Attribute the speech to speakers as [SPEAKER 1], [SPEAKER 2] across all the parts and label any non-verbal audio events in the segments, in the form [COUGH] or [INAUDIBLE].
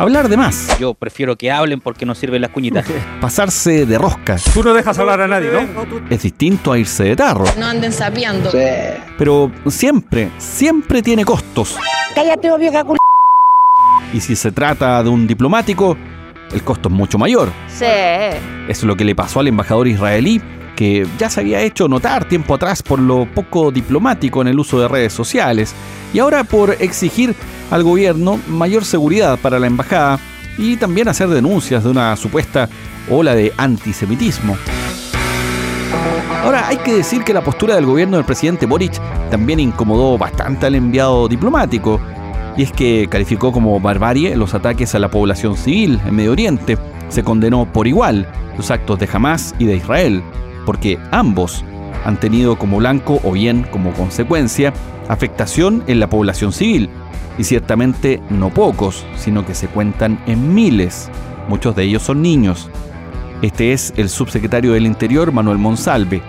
[SPEAKER 1] Hablar de más.
[SPEAKER 2] Yo prefiero que hablen porque no sirven las cuñitas. [LAUGHS]
[SPEAKER 1] Pasarse de rosca.
[SPEAKER 3] Tú no dejas hablar a nadie, ¿no?
[SPEAKER 1] Es distinto a irse de tarro.
[SPEAKER 4] No anden sapeando.
[SPEAKER 1] Pero siempre, siempre tiene costos.
[SPEAKER 4] Cállate, obvio, que
[SPEAKER 1] Y si se trata de un diplomático, el costo es mucho mayor.
[SPEAKER 4] Sí.
[SPEAKER 1] Es lo que le pasó al embajador israelí, que ya se había hecho notar tiempo atrás por lo poco diplomático en el uso de redes sociales, y ahora por exigir al gobierno mayor seguridad para la embajada y también hacer denuncias de una supuesta ola de antisemitismo. Ahora, hay que decir que la postura del gobierno del presidente Boric también incomodó bastante al enviado diplomático, y es que calificó como barbarie los ataques a la población civil en Medio Oriente. Se condenó por igual los actos de Hamas y de Israel, porque ambos han tenido como blanco o bien como consecuencia afectación en la población civil, y ciertamente no pocos, sino que se cuentan en miles. Muchos de ellos son niños. Este es el subsecretario del Interior, Manuel Monsalve.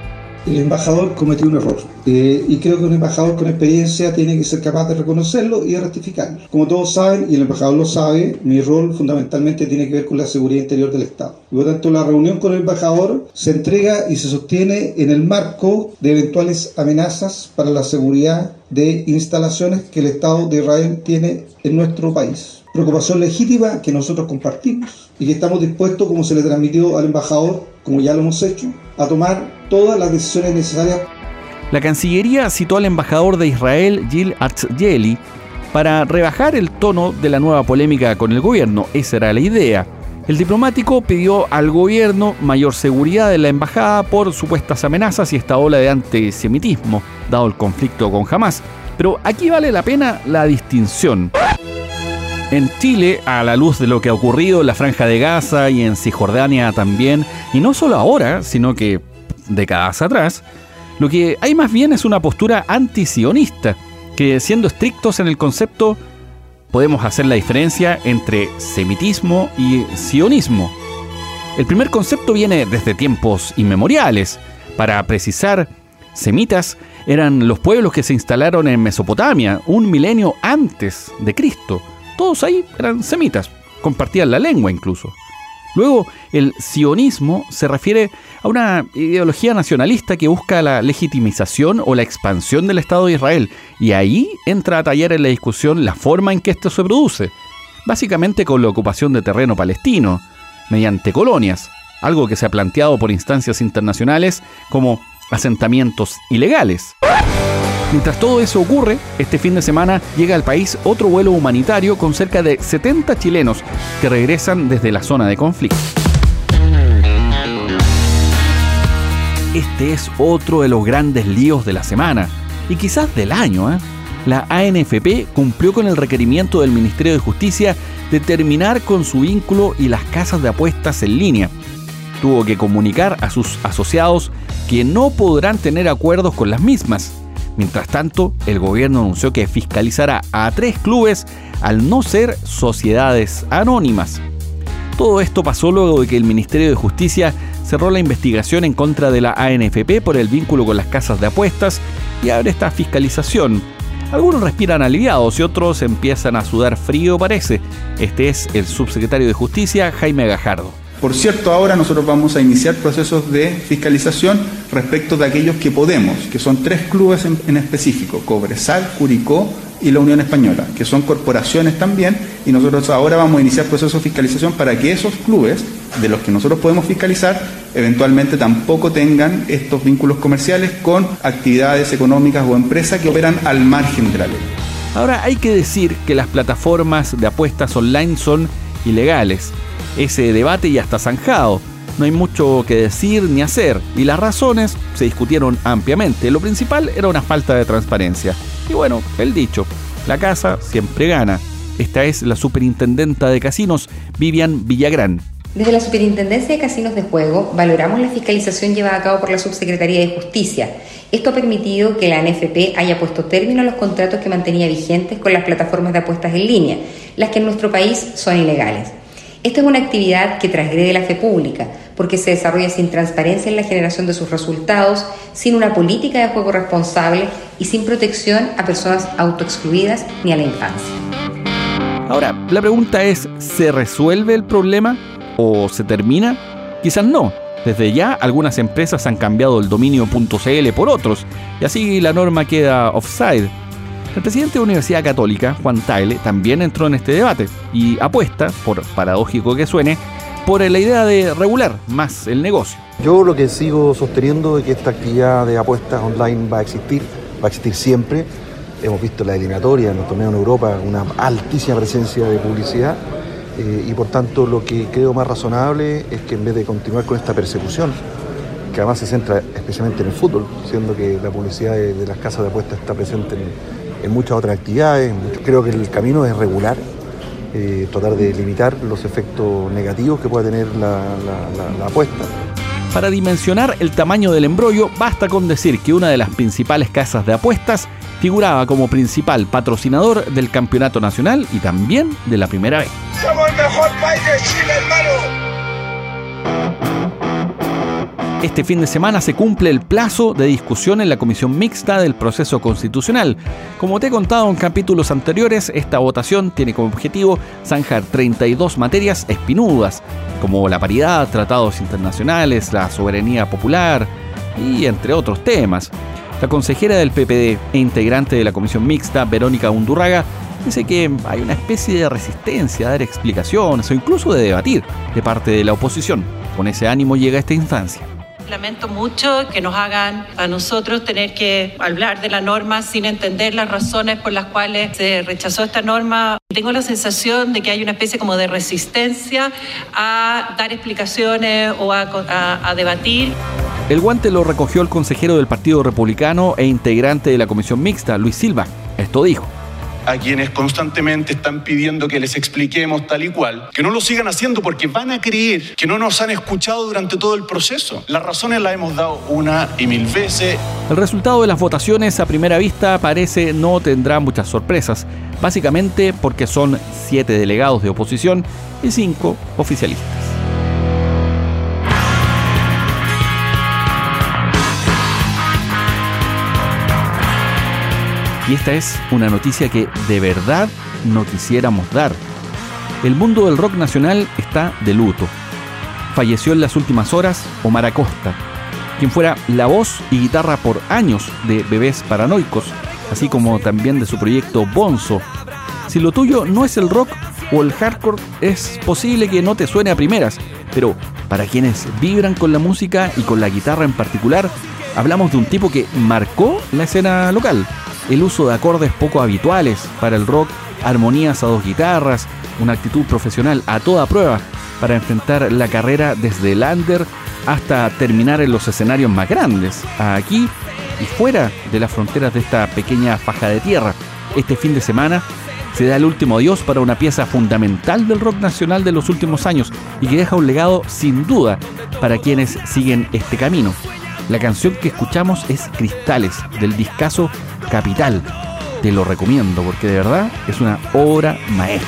[SPEAKER 5] El embajador cometió un error eh, y creo que un embajador con experiencia tiene que ser capaz de reconocerlo y de rectificarlo. Como todos saben, y el embajador lo sabe, mi rol fundamentalmente tiene que ver con la seguridad interior del Estado. Por lo tanto, la reunión con el embajador se entrega y se sostiene en el marco de eventuales amenazas para la seguridad de instalaciones que el Estado de Israel tiene en nuestro país. Preocupación legítima que nosotros compartimos y que estamos dispuestos, como se le transmitió al embajador, como ya lo hemos hecho, a tomar todas las decisiones necesarias.
[SPEAKER 1] La Cancillería citó al embajador de Israel, Gil Artzgeli, para rebajar el tono de la nueva polémica con el gobierno. Esa era la idea. El diplomático pidió al gobierno mayor seguridad en la embajada por supuestas amenazas y esta ola de antisemitismo, dado el conflicto con Hamas. Pero aquí vale la pena la distinción. En Chile, a la luz de lo que ha ocurrido en la Franja de Gaza y en Cisjordania también, y no solo ahora, sino que décadas atrás, lo que hay más bien es una postura antisionista, que siendo estrictos en el concepto, podemos hacer la diferencia entre semitismo y sionismo. El primer concepto viene desde tiempos inmemoriales. Para precisar, semitas eran los pueblos que se instalaron en Mesopotamia un milenio antes de Cristo todos ahí eran semitas, compartían la lengua incluso. Luego, el sionismo se refiere a una ideología nacionalista que busca la legitimización o la expansión del Estado de Israel, y ahí entra a tallar en la discusión la forma en que esto se produce, básicamente con la ocupación de terreno palestino, mediante colonias, algo que se ha planteado por instancias internacionales como asentamientos ilegales. Mientras todo eso ocurre, este fin de semana llega al país otro vuelo humanitario con cerca de 70 chilenos que regresan desde la zona de conflicto. Este es otro de los grandes líos de la semana y quizás del año. ¿eh? La ANFP cumplió con el requerimiento del Ministerio de Justicia de terminar con su vínculo y las casas de apuestas en línea. Tuvo que comunicar a sus asociados que no podrán tener acuerdos con las mismas Mientras tanto, el gobierno anunció que fiscalizará a tres clubes al no ser sociedades anónimas. Todo esto pasó luego de que el Ministerio de Justicia cerró la investigación en contra de la ANFP por el vínculo con las casas de apuestas y abre esta fiscalización. Algunos respiran aliviados y otros empiezan a sudar frío, parece. Este es el subsecretario de Justicia, Jaime Gajardo.
[SPEAKER 6] Por cierto, ahora nosotros vamos a iniciar procesos de fiscalización respecto de aquellos que podemos, que son tres clubes en, específico, Cobresal, Curicó y la Unión Española, que son corporaciones también, y nosotros ahora vamos a iniciar procesos de fiscalización para que esos clubes, de los que nosotros podemos fiscalizar, eventualmente tampoco tengan estos vínculos comerciales con actividades económicas o empresas que operan al margen de la ley.
[SPEAKER 1] Ahora hay que decir que las plataformas de apuestas online son ilegales ese debate ya está zanjado. No hay mucho que decir ni hacer y las razones se discutieron ampliamente. Lo principal era una falta de transparencia. Y bueno, el dicho, la casa siempre gana. Esta es la superintendenta de casinos, Vivian Villagrán.
[SPEAKER 7] Desde la Superintendencia de Casinos de Juego valoramos la fiscalización llevada a cabo por la Subsecretaría de Justicia
[SPEAKER 3] Esto ha permitido que la NFP haya puesto término a los contratos que mantenía vigentes con las plataformas de apuestas en línea, las que en nuestro país son ilegales. Esta es una actividad que transgrede la fe pública, porque se desarrolla sin transparencia en la generación de sus resultados, sin una política de juego responsable y sin protección a personas autoexcluidas ni a la infancia.
[SPEAKER 1] Ahora, la pregunta es, ¿se resuelve el problema o se termina? Quizás no. Desde ya, algunas empresas han cambiado el dominio .cl por otros, y así la norma queda offside. El presidente de la Universidad Católica, Juan Taile, también entró en este debate y apuesta, por paradójico que suene, por la idea de regular más el negocio.
[SPEAKER 7] Yo lo que sigo sosteniendo es que esta actividad de apuestas online va a existir, va a existir siempre. Hemos visto la eliminatoria en los torneos en Europa, una altísima presencia de publicidad eh, y por tanto lo que creo más razonable es que en vez de continuar con esta persecución, que además se centra especialmente en el fútbol, siendo que la publicidad de, las casas de apuestas está presente en, muchas otras actividades. Creo que el camino es regular, eh, tratar de limitar los efectos negativos que pueda tener la apuesta.
[SPEAKER 1] Para dimensionar el tamaño del embrollo, basta con decir que una de las principales casas de apuestas figuraba como principal patrocinador del campeonato nacional y también de la primera vez.
[SPEAKER 8] ¡Somos el mejor país de Chile, hermano!
[SPEAKER 1] Este fin de semana se cumple el plazo de discusión en la comisión mixta del proceso constitucional. Como te he contado en capítulos anteriores, esta votación tiene como objetivo zanjar 32 materias espinudas, como la paridad, tratados internacionales, la soberanía popular y entre otros temas. La consejera del PPD e integrante de la comisión mixta, Verónica Undurraga, dice que hay una especie de resistencia a dar explicaciones o incluso de debatir de parte de la oposición. Con ese ánimo llega esta instancia.
[SPEAKER 9] Lamento mucho que nos hagan a nosotros tener que hablar de la norma sin entender las razones por las cuales se rechazó esta norma. Tengo la sensación de que hay una especie como de resistencia a dar explicaciones o a, a debatir.
[SPEAKER 1] El guante lo recogió el consejero del Partido Republicano e integrante de la comisión mixta, Luis Silva. Esto dijo
[SPEAKER 10] a quienes constantemente están pidiendo que les expliquemos tal y cual, que no lo sigan haciendo porque van a creer que no nos han escuchado durante todo el proceso. Las razones las hemos dado una y mil veces.
[SPEAKER 1] El resultado de las votaciones a primera vista parece no tendrá muchas sorpresas, básicamente porque son siete delegados de oposición y cinco oficialistas. Y esta es una noticia que de verdad no quisiéramos dar. El mundo del rock nacional está de luto. Falleció en las últimas horas Omar Acosta, quien fuera la voz y guitarra por años de Bebés Paranoicos, así como también de su proyecto Bonzo. Si lo tuyo no es el rock o el hardcore, es posible que no te suene a primeras, pero para quienes vibran con la música y con la guitarra en particular, hablamos de un tipo que marcó la escena local el uso de acordes poco habituales para el rock, armonías a dos guitarras, una actitud profesional a toda prueba para enfrentar la carrera desde el under hasta terminar en los escenarios más grandes, aquí y fuera de las fronteras de esta pequeña faja de tierra. Este fin de semana se da el último adiós para una pieza fundamental del rock nacional de los últimos años y que deja un legado sin duda para quienes siguen este camino. La canción que escuchamos es Cristales, del discazo Capital. Te lo recomiendo porque de verdad es una obra maestra.